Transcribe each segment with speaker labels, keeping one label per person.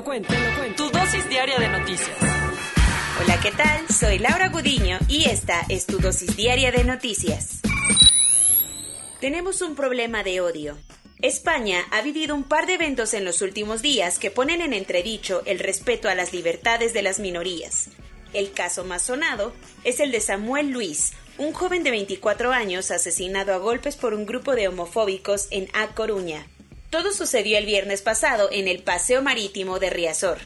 Speaker 1: lo cuento, te lo cuento. Tu dosis diaria de noticias.
Speaker 2: Hola, ¿qué tal? Soy Laura Gudiño y esta es tu dosis diaria de noticias. Tenemos un problema de odio. España ha vivido un par de eventos en los últimos días que ponen en entredicho el respeto a las libertades de las minorías. El caso más sonado es el de Samuel Luis, un joven de 24 años asesinado a golpes por un grupo de homofóbicos en A Coruña. Todo sucedió el viernes pasado en el Paseo Marítimo de Riazor.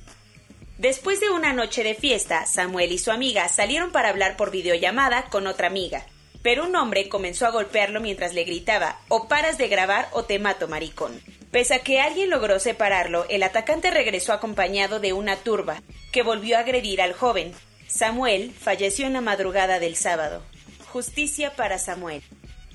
Speaker 2: Después de una noche de fiesta, Samuel y su amiga salieron para hablar por videollamada con otra amiga pero un hombre comenzó a golpearlo mientras le gritaba o paras de grabar o te mato, maricón. Pese a que alguien logró separarlo, el atacante regresó acompañado de una turba, que volvió a agredir al joven. Samuel falleció en la madrugada del sábado. Justicia para Samuel.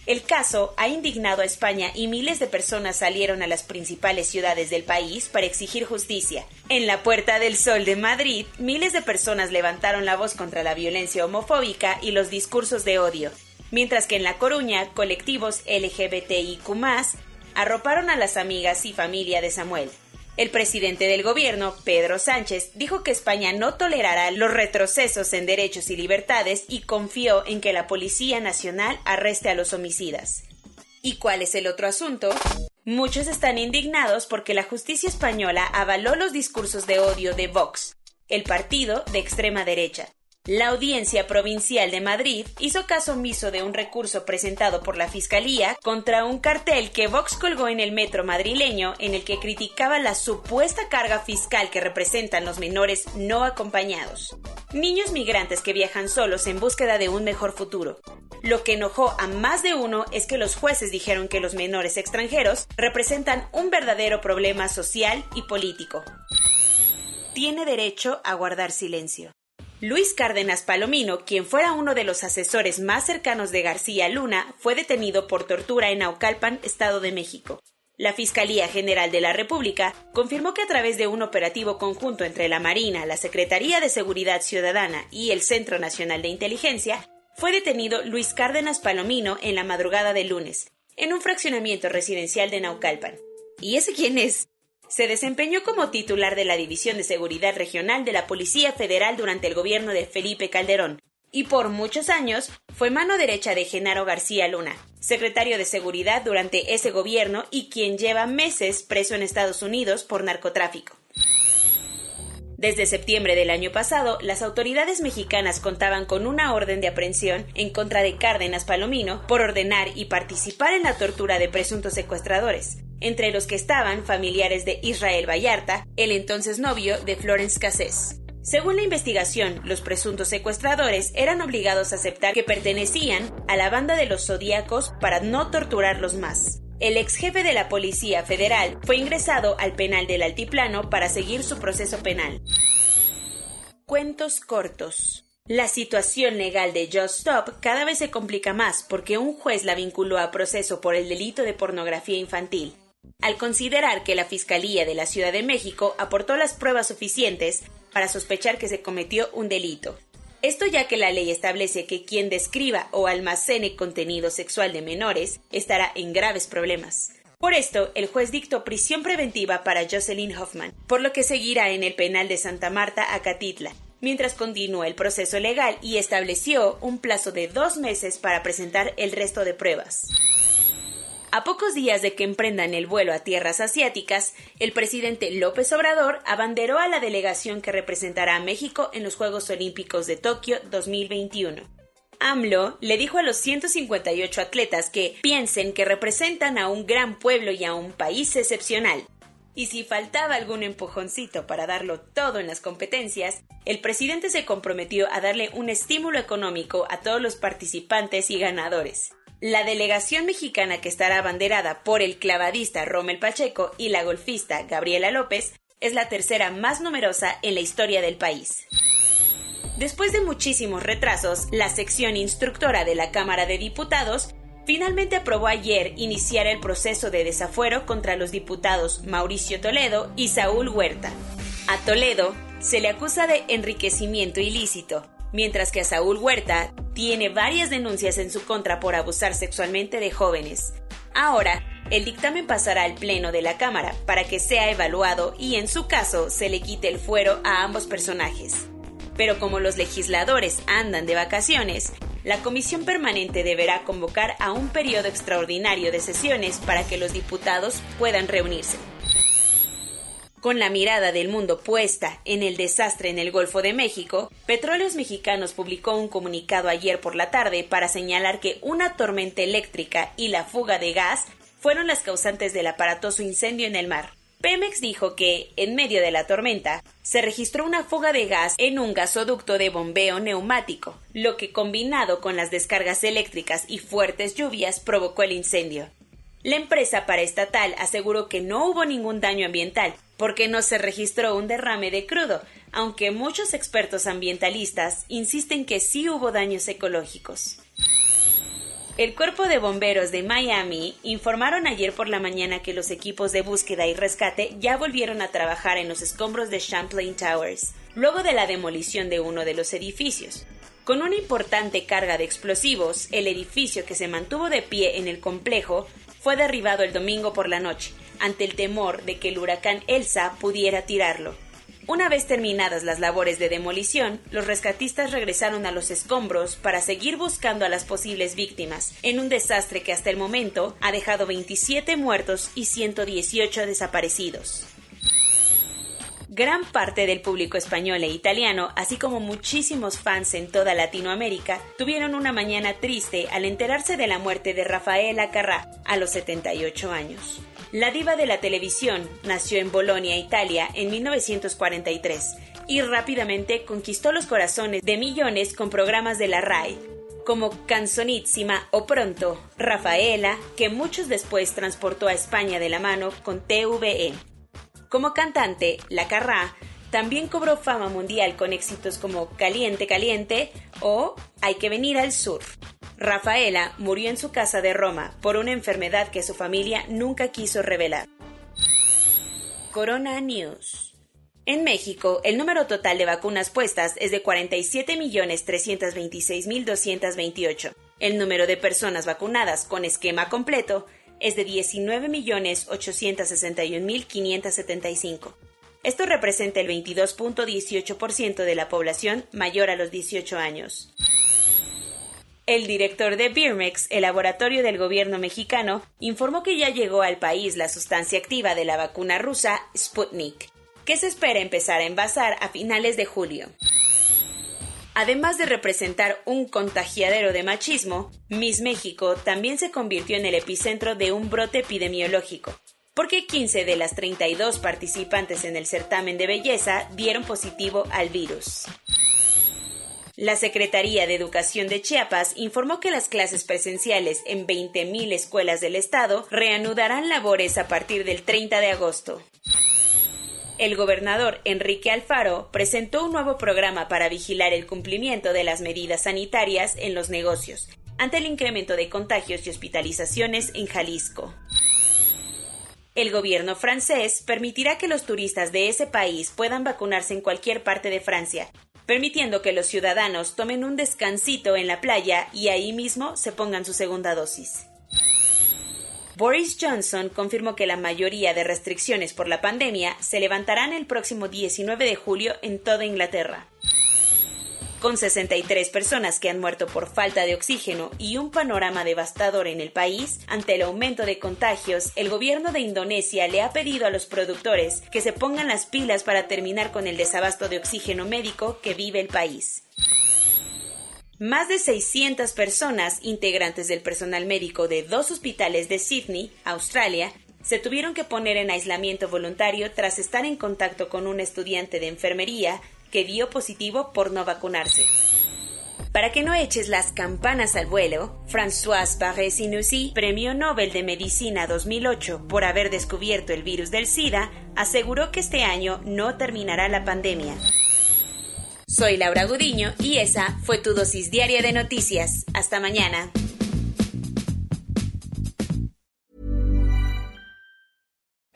Speaker 2: El caso ha indignado a España y miles de personas salieron a las principales ciudades del país para exigir justicia. En la Puerta del Sol de Madrid, miles de personas levantaron la voz contra la violencia homofóbica y los discursos de odio mientras que en La Coruña colectivos LGBTIQ arroparon a las amigas y familia de Samuel. El presidente del gobierno, Pedro Sánchez, dijo que España no tolerará los retrocesos en derechos y libertades y confió en que la Policía Nacional arreste a los homicidas. ¿Y cuál es el otro asunto? Muchos están indignados porque la justicia española avaló los discursos de odio de Vox, el partido de extrema derecha, la Audiencia Provincial de Madrid hizo caso omiso de un recurso presentado por la Fiscalía contra un cartel que Vox colgó en el metro madrileño en el que criticaba la supuesta carga fiscal que representan los menores no acompañados. Niños migrantes que viajan solos en búsqueda de un mejor futuro. Lo que enojó a más de uno es que los jueces dijeron que los menores extranjeros representan un verdadero problema social y político. Tiene derecho a guardar silencio. Luis Cárdenas Palomino, quien fuera uno de los asesores más cercanos de García Luna, fue detenido por tortura en Naucalpan, Estado de México. La Fiscalía General de la República confirmó que a través de un operativo conjunto entre la Marina, la Secretaría de Seguridad Ciudadana y el Centro Nacional de Inteligencia, fue detenido Luis Cárdenas Palomino en la madrugada del lunes, en un fraccionamiento residencial de Naucalpan. ¿Y ese quién es? Se desempeñó como titular de la División de Seguridad Regional de la Policía Federal durante el gobierno de Felipe Calderón y por muchos años fue mano derecha de Genaro García Luna, secretario de Seguridad durante ese gobierno y quien lleva meses preso en Estados Unidos por narcotráfico. Desde septiembre del año pasado, las autoridades mexicanas contaban con una orden de aprehensión en contra de Cárdenas Palomino por ordenar y participar en la tortura de presuntos secuestradores entre los que estaban familiares de Israel Vallarta, el entonces novio de Florence Cassés. Según la investigación, los presuntos secuestradores eran obligados a aceptar que pertenecían a la banda de los zodíacos para no torturarlos más. El ex jefe de la Policía Federal fue ingresado al penal del Altiplano para seguir su proceso penal. Cuentos cortos. La situación legal de Just Stop cada vez se complica más porque un juez la vinculó a proceso por el delito de pornografía infantil al considerar que la Fiscalía de la Ciudad de México aportó las pruebas suficientes para sospechar que se cometió un delito. Esto ya que la ley establece que quien describa o almacene contenido sexual de menores estará en graves problemas. Por esto, el juez dictó prisión preventiva para Jocelyn Hoffman, por lo que seguirá en el penal de Santa Marta, Acatitla, mientras continúa el proceso legal y estableció un plazo de dos meses para presentar el resto de pruebas. A pocos días de que emprendan el vuelo a tierras asiáticas, el presidente López Obrador abanderó a la delegación que representará a México en los Juegos Olímpicos de Tokio 2021. AMLO le dijo a los 158 atletas que piensen que representan a un gran pueblo y a un país excepcional. Y si faltaba algún empujoncito para darlo todo en las competencias, el presidente se comprometió a darle un estímulo económico a todos los participantes y ganadores. La delegación mexicana que estará abanderada por el clavadista Rommel Pacheco y la golfista Gabriela López es la tercera más numerosa en la historia del país. Después de muchísimos retrasos, la sección instructora de la Cámara de Diputados finalmente aprobó ayer iniciar el proceso de desafuero contra los diputados Mauricio Toledo y Saúl Huerta. A Toledo se le acusa de enriquecimiento ilícito, mientras que a Saúl Huerta tiene varias denuncias en su contra por abusar sexualmente de jóvenes. Ahora, el dictamen pasará al Pleno de la Cámara para que sea evaluado y en su caso se le quite el fuero a ambos personajes. Pero como los legisladores andan de vacaciones, la Comisión Permanente deberá convocar a un periodo extraordinario de sesiones para que los diputados puedan reunirse. Con la mirada del mundo puesta en el desastre en el Golfo de México, Petróleos Mexicanos publicó un comunicado ayer por la tarde para señalar que una tormenta eléctrica y la fuga de gas fueron las causantes del aparatoso incendio en el mar. Pemex dijo que, en medio de la tormenta, se registró una fuga de gas en un gasoducto de bombeo neumático, lo que combinado con las descargas eléctricas y fuertes lluvias provocó el incendio. La empresa paraestatal aseguró que no hubo ningún daño ambiental, porque no se registró un derrame de crudo, aunque muchos expertos ambientalistas insisten que sí hubo daños ecológicos. El Cuerpo de Bomberos de Miami informaron ayer por la mañana que los equipos de búsqueda y rescate ya volvieron a trabajar en los escombros de Champlain Towers, luego de la demolición de uno de los edificios. Con una importante carga de explosivos, el edificio que se mantuvo de pie en el complejo fue derribado el domingo por la noche, ante el temor de que el huracán Elsa pudiera tirarlo. Una vez terminadas las labores de demolición, los rescatistas regresaron a los escombros para seguir buscando a las posibles víctimas, en un desastre que hasta el momento ha dejado 27 muertos y 118 desaparecidos. Gran parte del público español e italiano, así como muchísimos fans en toda Latinoamérica, tuvieron una mañana triste al enterarse de la muerte de Rafaela Carrà a los 78 años. La diva de la televisión nació en Bolonia, Italia, en 1943 y rápidamente conquistó los corazones de millones con programas de la RAI, como Canzonissima o Pronto, Rafaela, que muchos después transportó a España de la mano con TVE. Como cantante, La Carrá también cobró fama mundial con éxitos como Caliente Caliente o Hay que venir al sur. Rafaela murió en su casa de Roma por una enfermedad que su familia nunca quiso revelar. Corona News. En México, el número total de vacunas puestas es de 47.326.228. El número de personas vacunadas con esquema completo es de 19.861.575. Esto representa el 22.18% de la población mayor a los 18 años. El director de Birmex, el laboratorio del gobierno mexicano, informó que ya llegó al país la sustancia activa de la vacuna rusa Sputnik, que se espera empezar a envasar a finales de julio. Además de representar un contagiadero de machismo, Miss México también se convirtió en el epicentro de un brote epidemiológico, porque 15 de las 32 participantes en el certamen de belleza dieron positivo al virus. La Secretaría de Educación de Chiapas informó que las clases presenciales en 20.000 escuelas del estado reanudarán labores a partir del 30 de agosto. El gobernador Enrique Alfaro presentó un nuevo programa para vigilar el cumplimiento de las medidas sanitarias en los negocios, ante el incremento de contagios y hospitalizaciones en Jalisco. El gobierno francés permitirá que los turistas de ese país puedan vacunarse en cualquier parte de Francia, permitiendo que los ciudadanos tomen un descansito en la playa y ahí mismo se pongan su segunda dosis. Boris Johnson confirmó que la mayoría de restricciones por la pandemia se levantarán el próximo 19 de julio en toda Inglaterra. Con 63 personas que han muerto por falta de oxígeno y un panorama devastador en el país, ante el aumento de contagios, el gobierno de Indonesia le ha pedido a los productores que se pongan las pilas para terminar con el desabasto de oxígeno médico que vive el país. Más de 600 personas, integrantes del personal médico de dos hospitales de Sydney, Australia, se tuvieron que poner en aislamiento voluntario tras estar en contacto con un estudiante de enfermería que dio positivo por no vacunarse. Para que no eches las campanas al vuelo, François Barré-Sinoussi, Premio Nobel de Medicina 2008 por haber descubierto el virus del SIDA, aseguró que este año no terminará la pandemia. Soy Laura Gudiño y esa fue tu dosis diaria de noticias. Hasta mañana.